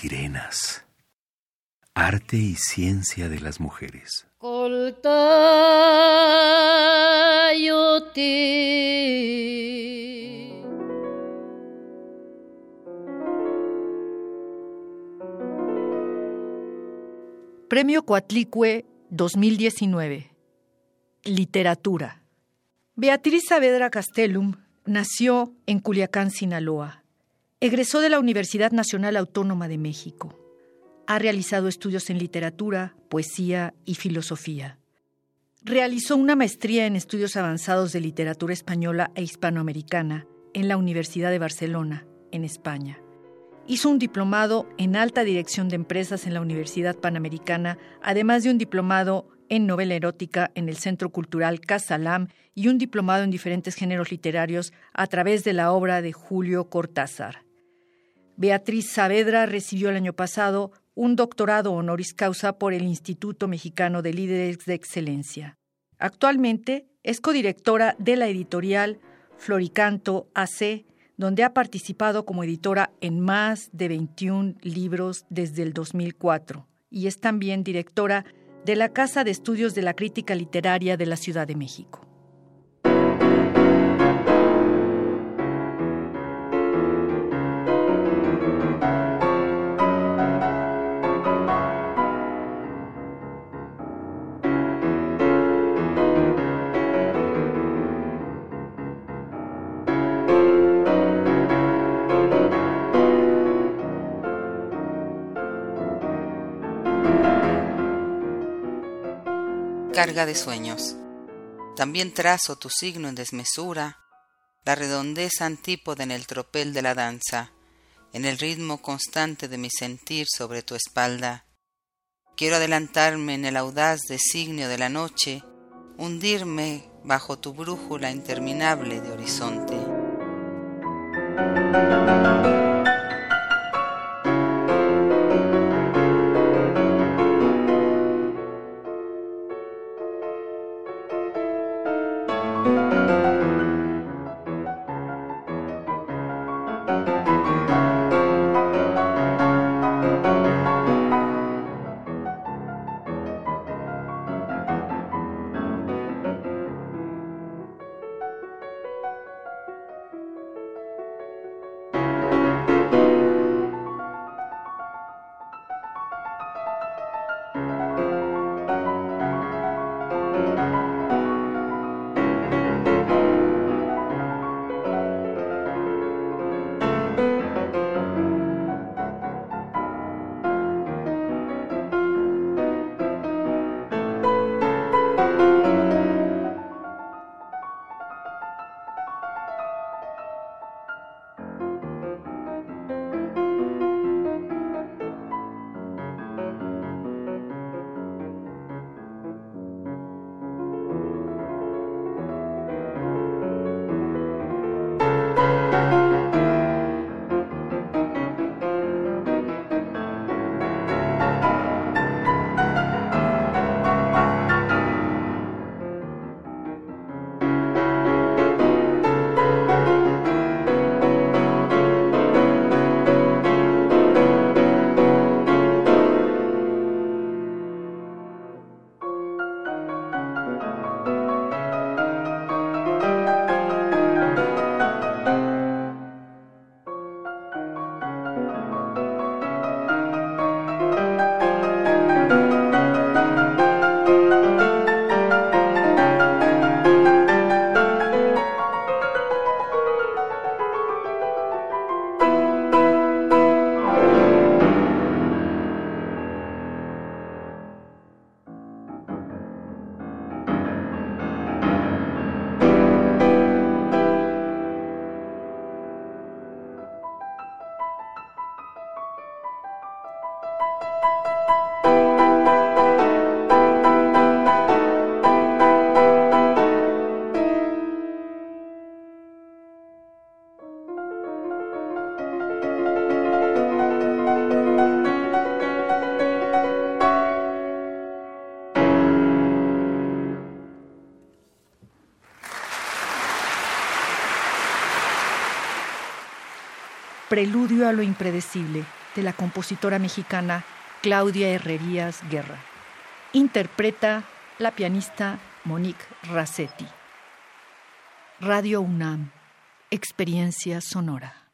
sirenas. Arte y ciencia de las mujeres. Premio Coatlicue 2019. Literatura. Beatriz Saavedra Castellum nació en Culiacán, Sinaloa. Egresó de la Universidad Nacional Autónoma de México. Ha realizado estudios en literatura, poesía y filosofía. Realizó una maestría en estudios avanzados de literatura española e hispanoamericana en la Universidad de Barcelona, en España. Hizo un diplomado en alta dirección de empresas en la Universidad Panamericana, además de un diplomado en novela erótica en el Centro Cultural Casalam y un diplomado en diferentes géneros literarios a través de la obra de Julio Cortázar. Beatriz Saavedra recibió el año pasado un doctorado honoris causa por el Instituto Mexicano de Líderes de Excelencia. Actualmente es codirectora de la editorial Floricanto AC, donde ha participado como editora en más de 21 libros desde el 2004 y es también directora de la Casa de Estudios de la Crítica Literaria de la Ciudad de México. Carga de sueños. También trazo tu signo en desmesura, la redondez antípoda en el tropel de la danza, en el ritmo constante de mi sentir sobre tu espalda. Quiero adelantarme en el audaz designio de la noche, hundirme bajo tu brújula interminable de horizonte. Preludio a lo impredecible, de la compositora mexicana Claudia Herrerías Guerra. Interpreta la pianista Monique Rassetti. Radio UNAM, Experiencia Sonora.